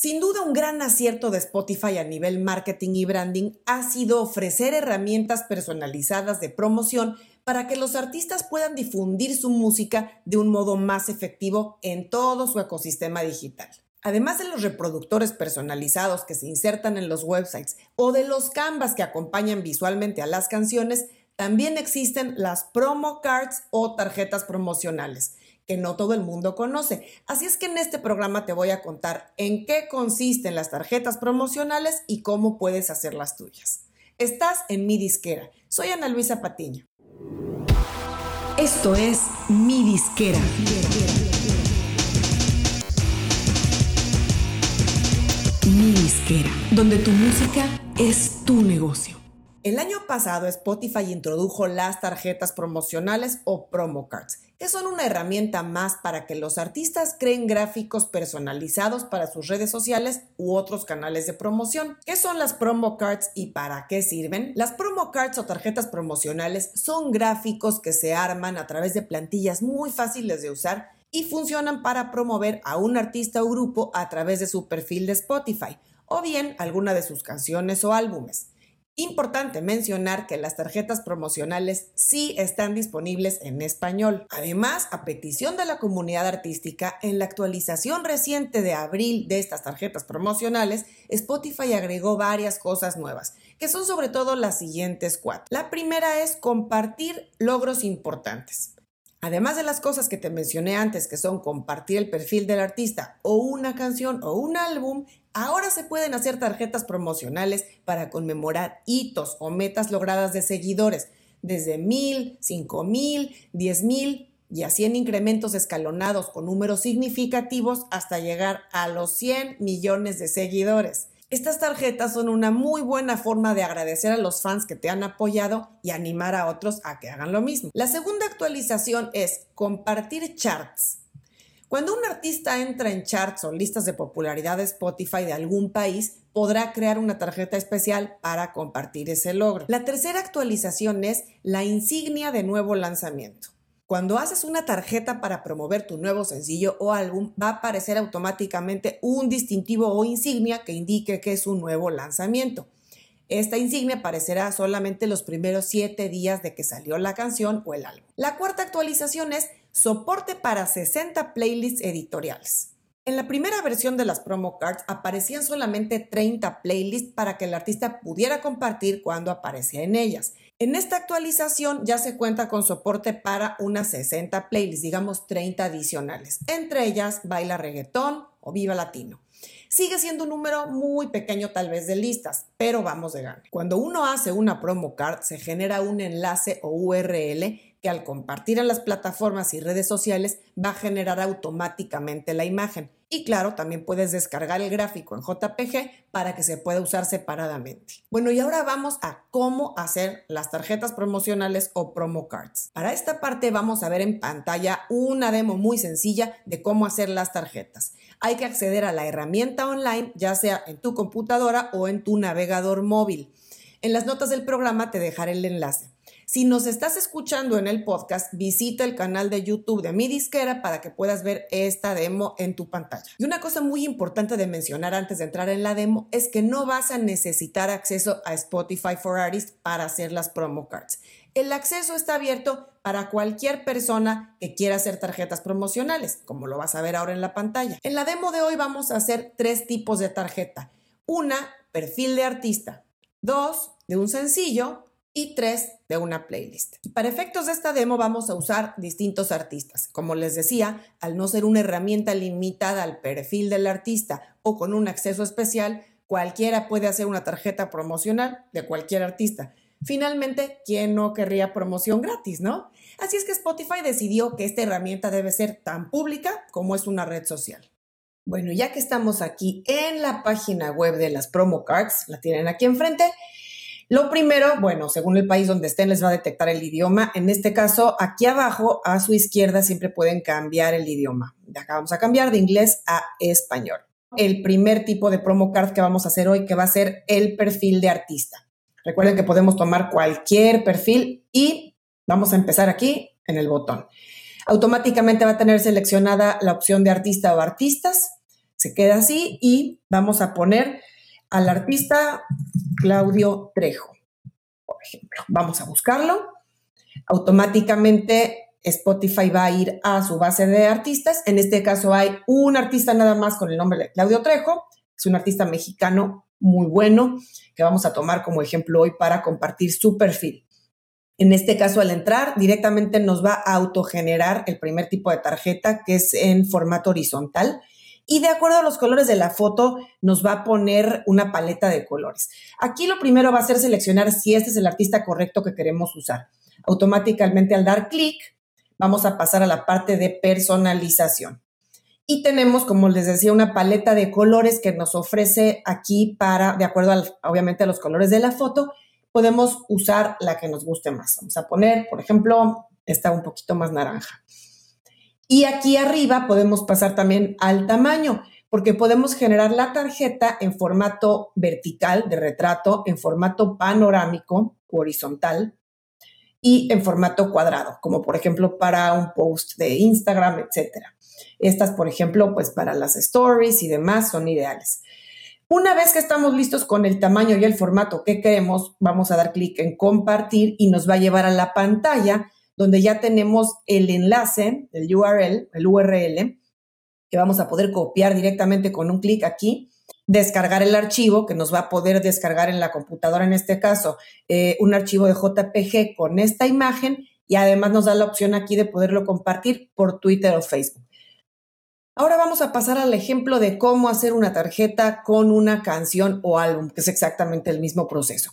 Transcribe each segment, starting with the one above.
Sin duda, un gran acierto de Spotify a nivel marketing y branding ha sido ofrecer herramientas personalizadas de promoción para que los artistas puedan difundir su música de un modo más efectivo en todo su ecosistema digital. Además de los reproductores personalizados que se insertan en los websites o de los canvas que acompañan visualmente a las canciones, también existen las promo cards o tarjetas promocionales que no todo el mundo conoce. Así es que en este programa te voy a contar en qué consisten las tarjetas promocionales y cómo puedes hacer las tuyas. Estás en mi disquera. Soy Ana Luisa Patiño. Esto es mi disquera. Mi disquera, donde tu música es tu negocio. El año pasado Spotify introdujo las tarjetas promocionales o promo cards, que son una herramienta más para que los artistas creen gráficos personalizados para sus redes sociales u otros canales de promoción. ¿Qué son las promo cards y para qué sirven? Las promo cards o tarjetas promocionales son gráficos que se arman a través de plantillas muy fáciles de usar y funcionan para promover a un artista o grupo a través de su perfil de Spotify o bien alguna de sus canciones o álbumes. Importante mencionar que las tarjetas promocionales sí están disponibles en español. Además, a petición de la comunidad artística, en la actualización reciente de abril de estas tarjetas promocionales, Spotify agregó varias cosas nuevas, que son sobre todo las siguientes cuatro. La primera es compartir logros importantes. Además de las cosas que te mencioné antes, que son compartir el perfil del artista o una canción o un álbum, ahora se pueden hacer tarjetas promocionales para conmemorar hitos o metas logradas de seguidores, desde mil, cinco mil, diez mil y así en incrementos escalonados con números significativos hasta llegar a los 100 millones de seguidores. Estas tarjetas son una muy buena forma de agradecer a los fans que te han apoyado y animar a otros a que hagan lo mismo. La segunda actualización es compartir charts. Cuando un artista entra en charts o listas de popularidad de Spotify de algún país, podrá crear una tarjeta especial para compartir ese logro. La tercera actualización es la insignia de nuevo lanzamiento. Cuando haces una tarjeta para promover tu nuevo sencillo o álbum, va a aparecer automáticamente un distintivo o insignia que indique que es un nuevo lanzamiento. Esta insignia aparecerá solamente los primeros siete días de que salió la canción o el álbum. La cuarta actualización es soporte para 60 playlists editoriales. En la primera versión de las promo cards aparecían solamente 30 playlists para que el artista pudiera compartir cuando aparecía en ellas. En esta actualización ya se cuenta con soporte para unas 60 playlists, digamos 30 adicionales. Entre ellas Baila Reggaetón o Viva Latino. Sigue siendo un número muy pequeño tal vez de listas, pero vamos de gana. Cuando uno hace una promo card se genera un enlace o URL que al compartir en las plataformas y redes sociales va a generar automáticamente la imagen. Y claro, también puedes descargar el gráfico en JPG para que se pueda usar separadamente. Bueno, y ahora vamos a cómo hacer las tarjetas promocionales o promo cards. Para esta parte vamos a ver en pantalla una demo muy sencilla de cómo hacer las tarjetas. Hay que acceder a la herramienta online, ya sea en tu computadora o en tu navegador móvil. En las notas del programa te dejaré el enlace. Si nos estás escuchando en el podcast, visita el canal de YouTube de mi disquera para que puedas ver esta demo en tu pantalla. Y una cosa muy importante de mencionar antes de entrar en la demo es que no vas a necesitar acceso a Spotify for Artists para hacer las promo cards. El acceso está abierto para cualquier persona que quiera hacer tarjetas promocionales, como lo vas a ver ahora en la pantalla. En la demo de hoy vamos a hacer tres tipos de tarjeta. Una, perfil de artista. Dos, de un sencillo y tres de una playlist. para efectos de esta demo vamos a usar distintos artistas. Como les decía, al no ser una herramienta limitada al perfil del artista o con un acceso especial, cualquiera puede hacer una tarjeta promocional de cualquier artista. Finalmente, ¿quién no querría promoción gratis, no? Así es que Spotify decidió que esta herramienta debe ser tan pública como es una red social. Bueno, ya que estamos aquí en la página web de las promo cards, la tienen aquí enfrente, lo primero, bueno, según el país donde estén, les va a detectar el idioma. En este caso, aquí abajo, a su izquierda, siempre pueden cambiar el idioma. Acá vamos a cambiar de inglés a español. El primer tipo de promo card que vamos a hacer hoy, que va a ser el perfil de artista. Recuerden que podemos tomar cualquier perfil y vamos a empezar aquí en el botón. Automáticamente va a tener seleccionada la opción de artista o artistas. Se queda así y vamos a poner al artista Claudio Trejo, por ejemplo. Vamos a buscarlo. Automáticamente Spotify va a ir a su base de artistas. En este caso hay un artista nada más con el nombre de Claudio Trejo. Es un artista mexicano muy bueno que vamos a tomar como ejemplo hoy para compartir su perfil. En este caso, al entrar, directamente nos va a autogenerar el primer tipo de tarjeta, que es en formato horizontal. Y de acuerdo a los colores de la foto, nos va a poner una paleta de colores. Aquí lo primero va a ser seleccionar si este es el artista correcto que queremos usar. Automáticamente al dar clic, vamos a pasar a la parte de personalización. Y tenemos, como les decía, una paleta de colores que nos ofrece aquí para, de acuerdo obviamente a los colores de la foto, podemos usar la que nos guste más. Vamos a poner, por ejemplo, esta un poquito más naranja. Y aquí arriba podemos pasar también al tamaño, porque podemos generar la tarjeta en formato vertical de retrato, en formato panorámico, horizontal, y en formato cuadrado, como por ejemplo para un post de Instagram, etcétera. Estas, por ejemplo, pues para las stories y demás son ideales. Una vez que estamos listos con el tamaño y el formato que queremos, vamos a dar clic en compartir y nos va a llevar a la pantalla donde ya tenemos el enlace, el URL, el URL, que vamos a poder copiar directamente con un clic aquí descargar el archivo que nos va a poder descargar en la computadora, en este caso, eh, un archivo de JPG con esta imagen y además nos da la opción aquí de poderlo compartir por Twitter o Facebook. Ahora vamos a pasar al ejemplo de cómo hacer una tarjeta con una canción o álbum, que es exactamente el mismo proceso.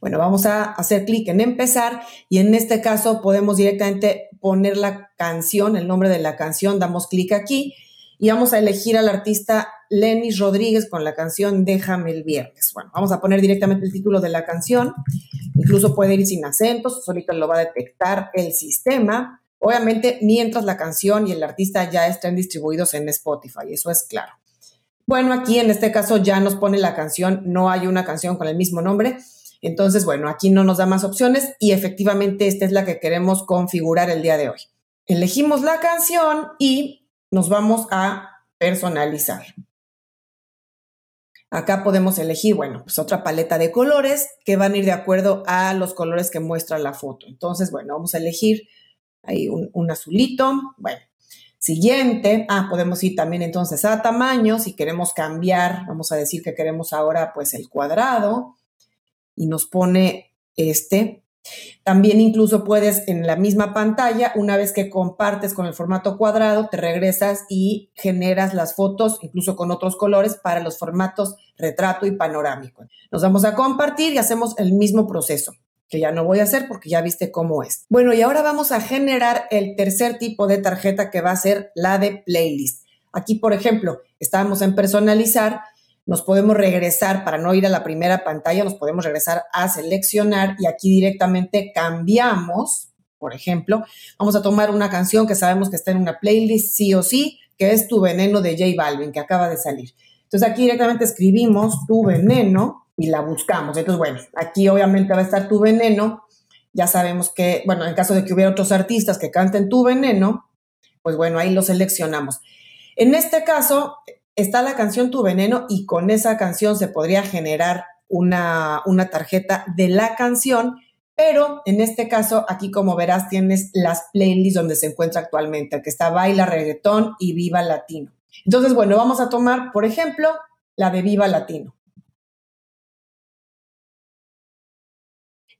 Bueno, vamos a hacer clic en empezar y en este caso podemos directamente poner la canción, el nombre de la canción, damos clic aquí y vamos a elegir al artista Lenny Rodríguez con la canción Déjame el viernes. Bueno, vamos a poner directamente el título de la canción. Incluso puede ir sin acentos, solito lo va a detectar el sistema. Obviamente, mientras la canción y el artista ya estén distribuidos en Spotify, eso es claro. Bueno, aquí en este caso ya nos pone la canción, no hay una canción con el mismo nombre. Entonces, bueno, aquí no nos da más opciones y efectivamente esta es la que queremos configurar el día de hoy. Elegimos la canción y nos vamos a personalizar. Acá podemos elegir, bueno, pues otra paleta de colores que van a ir de acuerdo a los colores que muestra la foto. Entonces, bueno, vamos a elegir ahí un, azulito. Bueno, siguiente. Ah, podemos ir también entonces a tamaño. Si queremos cambiar, vamos a decir que queremos ahora pues el cuadrado y nos pone este. También incluso puedes en la misma pantalla, una vez que compartes con el formato cuadrado, te regresas y generas las fotos, incluso con otros colores, para los formatos retrato y panorámico. Nos vamos a compartir y hacemos el mismo proceso que ya no voy a hacer porque ya viste cómo es. Bueno, y ahora vamos a generar el tercer tipo de tarjeta que va a ser la de playlist. Aquí, por ejemplo, estábamos en personalizar nos podemos regresar, para no ir a la primera pantalla, nos podemos regresar a seleccionar y aquí directamente cambiamos, por ejemplo, vamos a tomar una canción que sabemos que está en una playlist sí o sí, que es Tu Veneno de J Balvin, que acaba de salir. Entonces aquí directamente escribimos Tu Veneno y la buscamos. Entonces, bueno, aquí obviamente va a estar Tu Veneno. Ya sabemos que, bueno, en caso de que hubiera otros artistas que canten Tu Veneno, pues bueno, ahí lo seleccionamos. En este caso, está la canción Tu Veneno y con esa canción se podría generar una, una tarjeta de la canción, pero en este caso, aquí como verás, tienes las playlists donde se encuentra actualmente, que está Baila Reggaetón y Viva Latino. Entonces, bueno, vamos a tomar, por ejemplo, la de Viva Latino.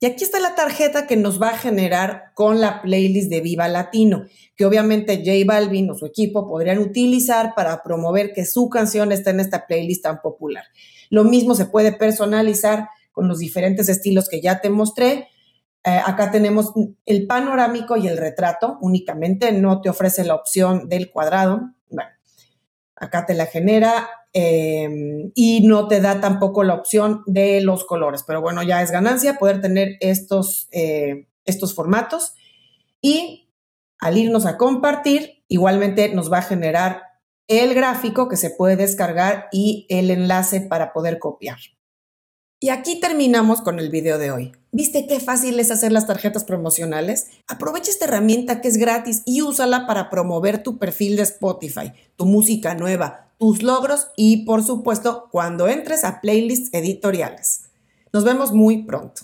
Y aquí está la tarjeta que nos va a generar con la playlist de Viva Latino, que obviamente J Balvin o su equipo podrían utilizar para promover que su canción esté en esta playlist tan popular. Lo mismo se puede personalizar con los diferentes estilos que ya te mostré. Eh, acá tenemos el panorámico y el retrato únicamente, no te ofrece la opción del cuadrado. Bueno, acá te la genera Em, y no te da tampoco la opción de los colores. Pero bueno, ya es ganancia poder tener estos, eh, estos formatos y al irnos a compartir, igualmente nos va a generar el gráfico que se puede descargar y el enlace para poder copiar. Y aquí terminamos con el video de hoy. ¿Viste qué fácil es hacer las tarjetas promocionales? Aprovecha esta herramienta que es gratis y úsala para promover tu perfil de Spotify, tu música nueva, tus logros y, por supuesto, cuando entres a playlists editoriales. Nos vemos muy pronto.